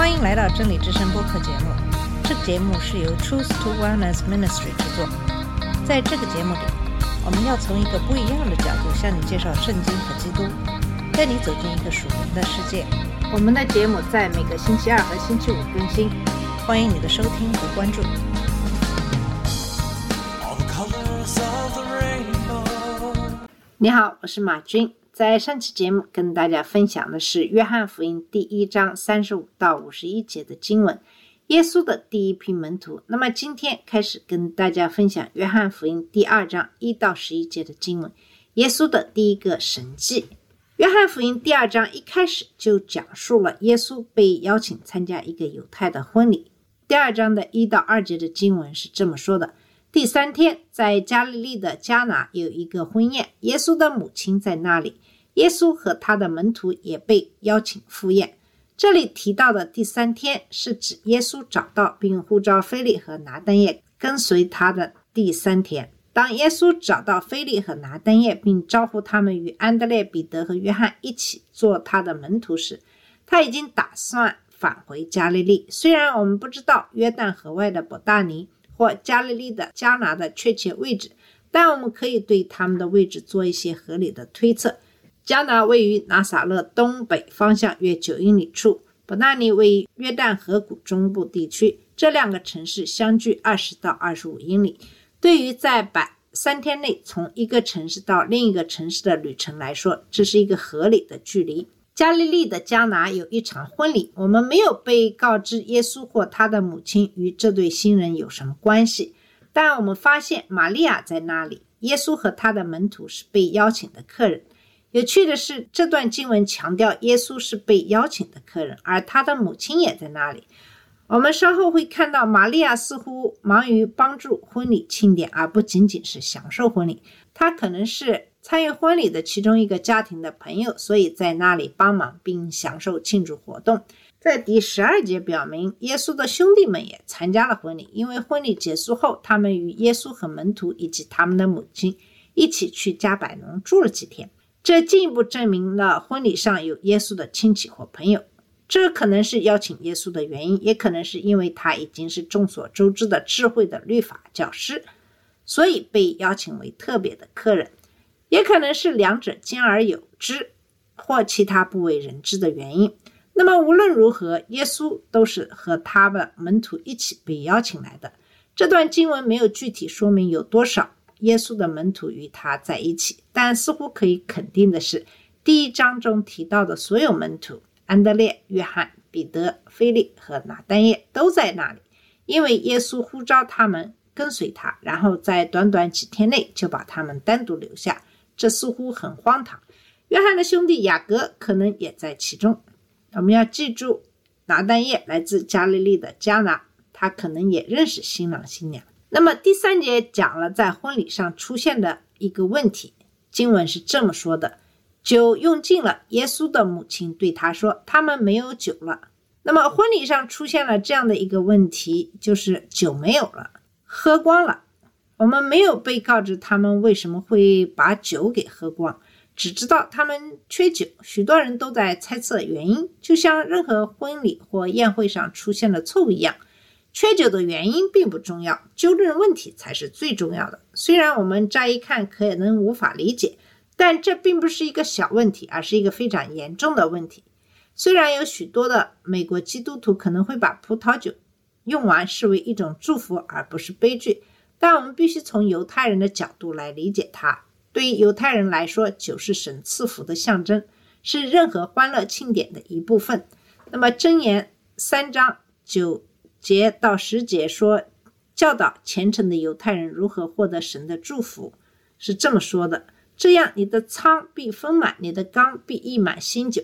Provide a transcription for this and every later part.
欢迎来到真理之声播客节目。这个节目是由 Truth to Wellness Ministry 制作。在这个节目里，我们要从一个不一样的角度向你介绍圣经和基督，带你走进一个属灵的世界。我们的节目在每个星期二和星期五更新，欢迎你的收听和关注。你好，我是马军。在上期节目跟大家分享的是《约翰福音》第一章三十五到五十一节的经文，耶稣的第一批门徒。那么今天开始跟大家分享《约翰福音》第二章一到十一节的经文，耶稣的第一个神迹。约翰福音第二章一开始就讲述了耶稣被邀请参加一个犹太的婚礼。第二章的一到二节的经文是这么说的：第三天，在加利利的迦拿有一个婚宴，耶稣的母亲在那里，耶稣和他的门徒也被邀请赴宴。这里提到的第三天，是指耶稣找到并呼召菲利和拿单叶跟随他的第三天。当耶稣找到菲利和拿单叶，并招呼他们与安德烈、彼得和约翰一起做他的门徒时，他已经打算返回加利利。虽然我们不知道约旦河外的伯大尼或加利利的加拿的确切位置，但我们可以对他们的位置做一些合理的推测。加拿位于拿撒勒东北方向约九英里处，伯纳尼位于约旦河谷中部地区。这两个城市相距二十到二十五英里。对于在百三天内从一个城市到另一个城市的旅程来说，这是一个合理的距离。加利利的迦拿有一场婚礼，我们没有被告知耶稣或他的母亲与这对新人有什么关系，但我们发现玛利亚在那里。耶稣和他的门徒是被邀请的客人。有趣的是，这段经文强调耶稣是被邀请的客人，而他的母亲也在那里。我们稍后会看到，玛利亚似乎忙于帮助婚礼庆典，而不仅仅是享受婚礼。她可能是参与婚礼的其中一个家庭的朋友，所以在那里帮忙并享受庆祝活动。在第十二节表明，耶稣的兄弟们也参加了婚礼，因为婚礼结束后，他们与耶稣和门徒以及他们的母亲一起去加百农住了几天。这进一步证明了婚礼上有耶稣的亲戚或朋友。这可能是邀请耶稣的原因，也可能是因为他已经是众所周知的智慧的律法教师，所以被邀请为特别的客人；也可能是两者兼而有之，或其他不为人知的原因。那么无论如何，耶稣都是和他的门徒一起被邀请来的。这段经文没有具体说明有多少耶稣的门徒与他在一起，但似乎可以肯定的是，第一章中提到的所有门徒。安德烈、约翰、彼得、菲利和拿单业都在那里，因为耶稣呼召他们跟随他，然后在短短几天内就把他们单独留下，这似乎很荒唐。约翰的兄弟雅各可能也在其中。我们要记住，拿单业来自加利利的迦拿，他可能也认识新郎新娘。那么第三节讲了在婚礼上出现的一个问题，经文是这么说的。酒用尽了，耶稣的母亲对他说：“他们没有酒了。”那么婚礼上出现了这样的一个问题，就是酒没有了，喝光了。我们没有被告知他们为什么会把酒给喝光，只知道他们缺酒。许多人都在猜测原因，就像任何婚礼或宴会上出现的错误一样，缺酒的原因并不重要，纠正问题才是最重要的。虽然我们乍一看可能无法理解。但这并不是一个小问题，而是一个非常严重的问题。虽然有许多的美国基督徒可能会把葡萄酒用完视为一种祝福而不是悲剧，但我们必须从犹太人的角度来理解它。对于犹太人来说，酒是神赐福的象征，是任何欢乐庆典的一部分。那么箴言三章九节到十节说，教导虔诚的犹太人如何获得神的祝福，是这么说的。这样，你的仓必丰满，你的缸必溢满新酒。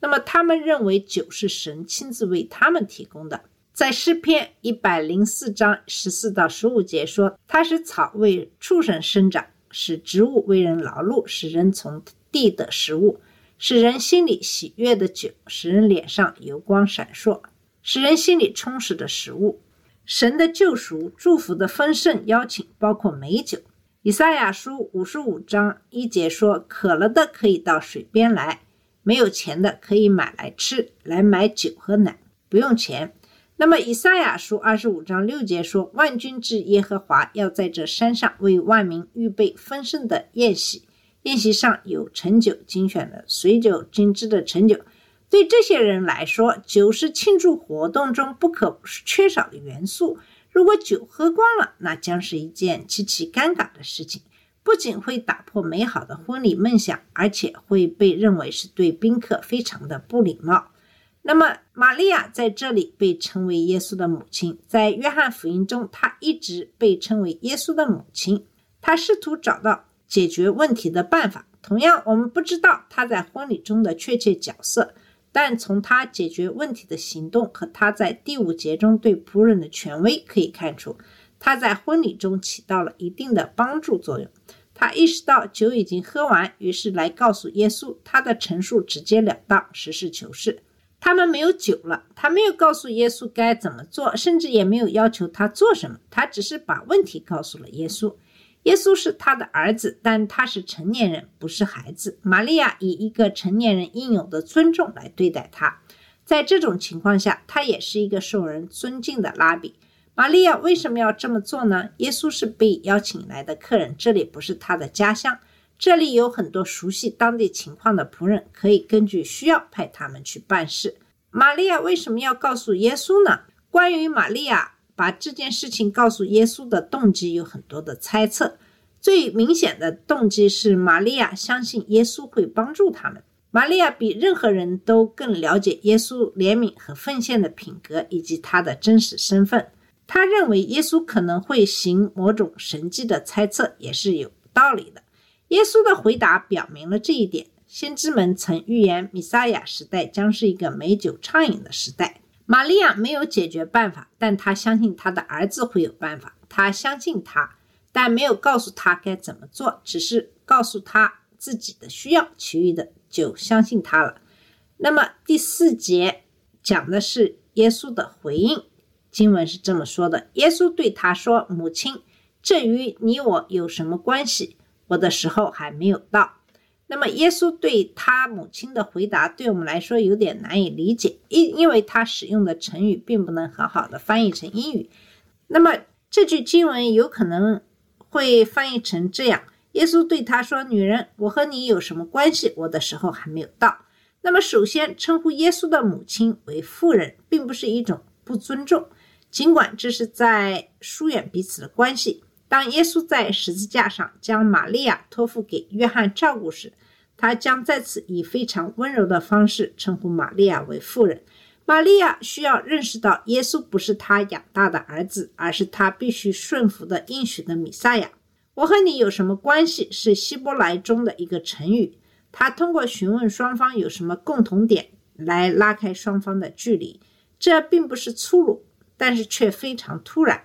那么，他们认为酒是神亲自为他们提供的。在诗篇一百零四章十四到十五节说：“他使草为畜生生长，使植物为人劳碌，使人从地的食物，使人心里喜悦的酒，使人脸上油光闪烁，使人心里充实的食物。神的救赎、祝福的丰盛邀请包括美酒。”以赛亚书五十五章一节说：“渴了的可以到水边来，没有钱的可以买来吃，来买酒和奶。”不用钱。那么以赛亚书二十五章六节说：“万军之耶和华要在这山上为万民预备丰盛的宴席，宴席上有陈酒、精选的水酒、精致的陈酒。”对这些人来说，酒是庆祝活动中不可缺少的元素。如果酒喝光了，那将是一件极其尴尬的事情，不仅会打破美好的婚礼梦想，而且会被认为是对宾客非常的不礼貌。那么，玛利亚在这里被称为耶稣的母亲，在约翰福音中，她一直被称为耶稣的母亲。她试图找到解决问题的办法。同样，我们不知道她在婚礼中的确切角色。但从他解决问题的行动和他在第五节中对仆人的权威可以看出，他在婚礼中起到了一定的帮助作用。他意识到酒已经喝完，于是来告诉耶稣。他的陈述直截了当，实事求是。他们没有酒了，他没有告诉耶稣该怎么做，甚至也没有要求他做什么，他只是把问题告诉了耶稣。耶稣是他的儿子，但他是成年人，不是孩子。玛利亚以一个成年人应有的尊重来对待他，在这种情况下，他也是一个受人尊敬的拉比。玛利亚为什么要这么做呢？耶稣是被邀请来的客人，这里不是他的家乡，这里有很多熟悉当地情况的仆人，可以根据需要派他们去办事。玛利亚为什么要告诉耶稣呢？关于玛利亚。把这件事情告诉耶稣的动机有很多的猜测，最明显的动机是玛利亚相信耶稣会帮助他们。玛利亚比任何人都更了解耶稣怜悯和奉献的品格以及他的真实身份。他认为耶稣可能会行某种神迹的猜测也是有道理的。耶稣的回答表明了这一点。先知们曾预言，弥撒亚时代将是一个美酒畅饮的时代。玛利亚没有解决办法，但她相信她的儿子会有办法。她相信他，但没有告诉他该怎么做，只是告诉他自己的需要，其余的就相信他了。那么第四节讲的是耶稣的回应，经文是这么说的：耶稣对他说：“母亲，这与你我有什么关系？我的时候还没有到。”那么，耶稣对他母亲的回答，对我们来说有点难以理解，因因为他使用的成语并不能很好的翻译成英语。那么，这句经文有可能会翻译成这样：耶稣对他说：“女人，我和你有什么关系？我的时候还没有到。”那么，首先称呼耶稣的母亲为妇人，并不是一种不尊重，尽管这是在疏远彼此的关系。当耶稣在十字架上将玛利亚托付给约翰照顾时，他将再次以非常温柔的方式称呼玛利亚为妇人。玛利亚需要认识到，耶稣不是他养大的儿子，而是他必须顺服的应许的弥撒亚。我和你有什么关系？是希伯来中的一个成语，他通过询问双方有什么共同点来拉开双方的距离。这并不是粗鲁，但是却非常突然。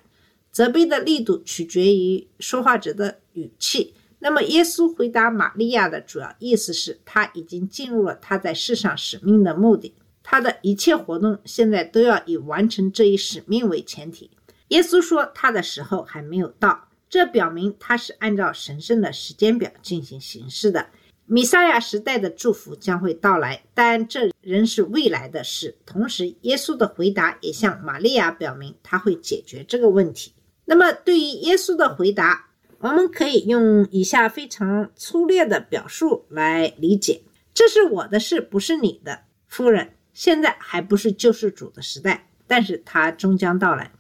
责备的力度取决于说话者的语气。那么，耶稣回答玛利亚的主要意思是，他已经进入了他在世上使命的目的，他的一切活动现在都要以完成这一使命为前提。耶稣说，他的时候还没有到，这表明他是按照神圣的时间表进行行事的。米撒亚时代的祝福将会到来，但这仍是未来的事。同时，耶稣的回答也向玛利亚表明他会解决这个问题。那么，对于耶稣的回答，我们可以用以下非常粗略的表述来理解：这是我的事，不是你的，夫人。现在还不是救世主的时代，但是他终将到来。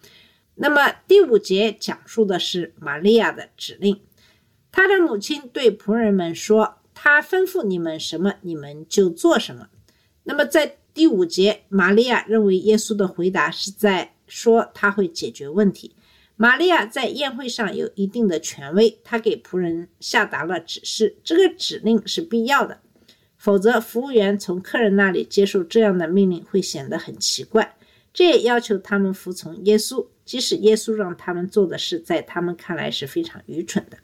那么，第五节讲述的是玛利亚的指令。他的母亲对仆人们说：“他吩咐你们什么，你们就做什么。”那么，在第五节，玛利亚认为耶稣的回答是在说他会解决问题。玛利亚在宴会上有一定的权威，她给仆人下达了指示，这个指令是必要的，否则服务员从客人那里接受这样的命令会显得很奇怪。这也要求他们服从耶稣，即使耶稣让他们做的事在他们看来是非常愚蠢的。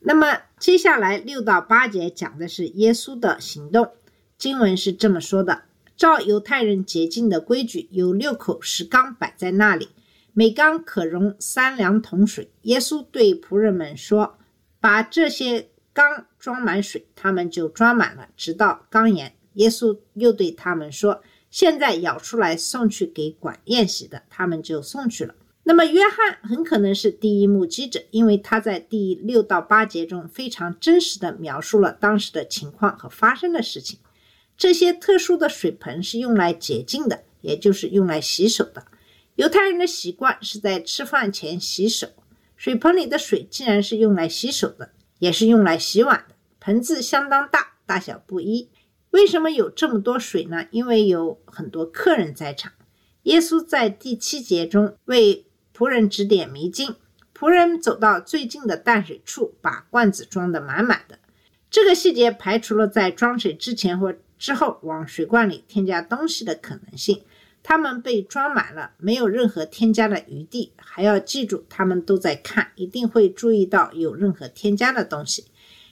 那么接下来六到八节讲的是耶稣的行动，经文是这么说的：照犹太人洁净的规矩，有六口石缸摆在那里。每缸可容三两桶水。耶稣对仆人们说：“把这些缸装满水。”他们就装满了，直到缸沿。耶稣又对他们说：“现在舀出来送去给管宴席的，他们就送去了。那么约翰很可能是第一目击者，因为他在第六到八节中非常真实的描述了当时的情况和发生的事情。这些特殊的水盆是用来洁净的，也就是用来洗手的。犹太人的习惯是在吃饭前洗手，水盆里的水既然是用来洗手的，也是用来洗碗的。盆子相当大，大小不一。为什么有这么多水呢？因为有很多客人在场。耶稣在第七节中为仆人指点迷津，仆人走到最近的淡水处，把罐子装得满满的。这个细节排除了在装水之前或之后往水罐里添加东西的可能性。它们被装满了，没有任何添加的余地。还要记住，他们都在看，一定会注意到有任何添加的东西。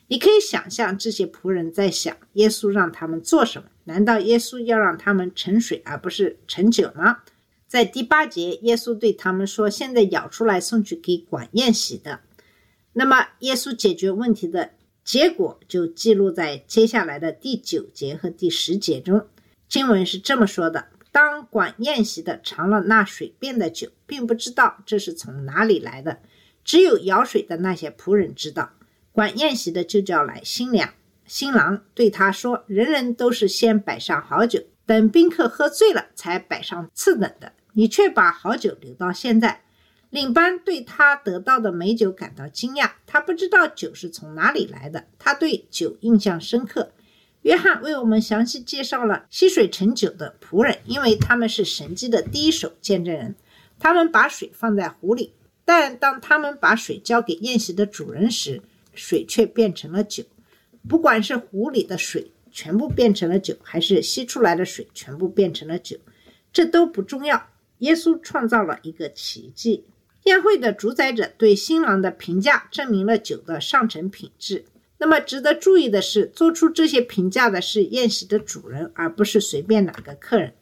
你可以想象这些仆人在想：耶稣让他们做什么？难道耶稣要让他们盛水而不是盛酒吗？在第八节，耶稣对他们说：“现在舀出来送去给管宴席的。”那么，耶稣解决问题的结果就记录在接下来的第九节和第十节中。经文是这么说的：“当管宴席的尝了那水变的酒，并不知道这是从哪里来的，只有舀水的那些仆人知道。管宴席的就叫来新娘，新郎对他说：‘人人都是先摆上好酒，等宾客喝醉了才摆上次等的，你却把好酒留到现在。’领班对他得到的美酒感到惊讶，他不知道酒是从哪里来的，他对酒印象深刻。”约翰为我们详细介绍了吸水盛酒的仆人，因为他们是神迹的第一手见证人。他们把水放在壶里，但当他们把水交给宴席的主人时，水却变成了酒。不管是壶里的水全部变成了酒，还是吸出来的水全部变成了酒，这都不重要。耶稣创造了一个奇迹。宴会的主宰者对新郎的评价证明了酒的上乘品质。那么值得注意的是，做出这些评价的是宴席的主人，而不是随便哪个客人。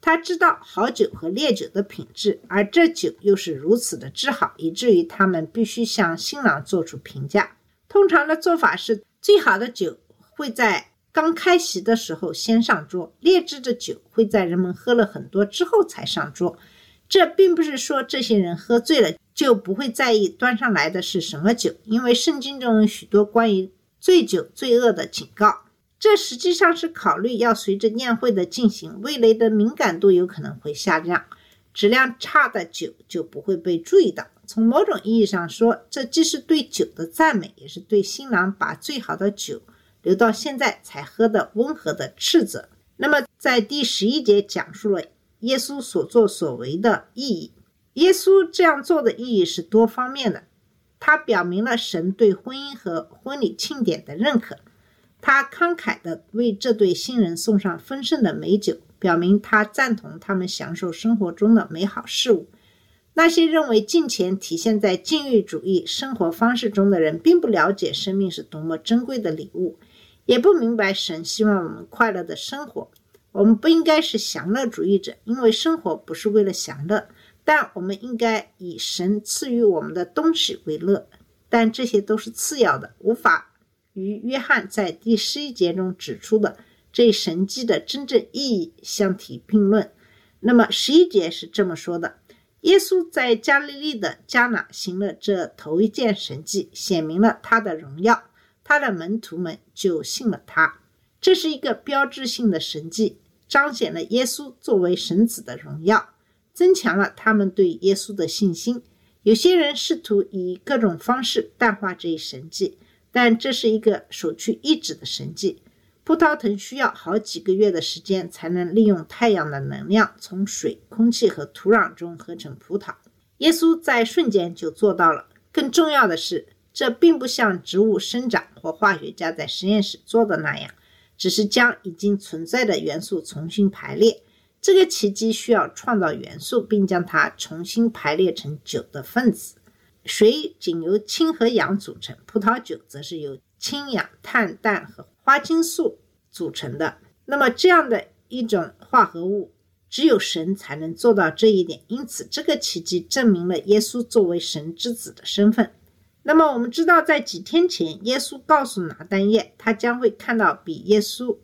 他知道好酒和烈酒的品质，而这酒又是如此的之好，以至于他们必须向新郎做出评价。通常的做法是，最好的酒会在刚开席的时候先上桌，劣质的酒会在人们喝了很多之后才上桌。这并不是说这些人喝醉了就不会在意端上来的是什么酒，因为圣经中有许多关于醉酒罪恶的警告，这实际上是考虑要随着宴会的进行，味蕾的敏感度有可能会下降，质量差的酒就不会被注意到。从某种意义上说，这既是对酒的赞美，也是对新郎把最好的酒留到现在才喝的温和的斥责。那么，在第十一节讲述了耶稣所作所为的意义。耶稣这样做的意义是多方面的。他表明了神对婚姻和婚礼庆典的认可。他慷慨地为这对新人送上丰盛的美酒，表明他赞同他们享受生活中的美好事物。那些认为金钱体现在禁欲主义生活方式中的人，并不了解生命是多么珍贵的礼物，也不明白神希望我们快乐的生活。我们不应该是享乐主义者，因为生活不是为了享乐。但我们应该以神赐予我们的东西为乐，但这些都是次要的，无法与约翰在第十一节中指出的这一神迹的真正意义相提并论。那么十一节是这么说的：耶稣在加利利的迦拿行了这头一件神迹，显明了他的荣耀，他的门徒们就信了他。这是一个标志性的神迹，彰显了耶稣作为神子的荣耀。增强了他们对耶稣的信心。有些人试图以各种方式淡化这一神迹，但这是一个首屈一指的神迹。葡萄藤需要好几个月的时间才能利用太阳的能量从水、空气和土壤中合成葡萄。耶稣在瞬间就做到了。更重要的是，这并不像植物生长或化学家在实验室做的那样，只是将已经存在的元素重新排列。这个奇迹需要创造元素，并将它重新排列成酒的分子。水仅由氢和氧组成，葡萄酒则是由氢、氧、碳、氮和花青素组成的。那么，这样的一种化合物，只有神才能做到这一点。因此，这个奇迹证明了耶稣作为神之子的身份。那么，我们知道，在几天前，耶稣告诉拿丹叶，他将会看到比耶稣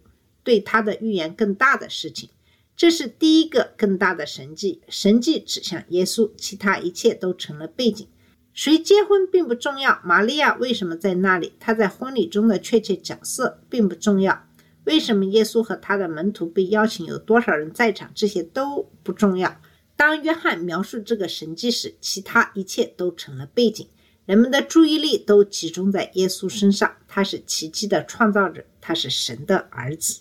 对他的预言更大的事情。这是第一个更大的神迹，神迹指向耶稣，其他一切都成了背景。谁结婚并不重要，玛利亚为什么在那里？她在婚礼中的确切角色并不重要。为什么耶稣和他的门徒被邀请？有多少人在场？这些都不重要。当约翰描述这个神迹时，其他一切都成了背景。人们的注意力都集中在耶稣身上，他是奇迹的创造者，他是神的儿子。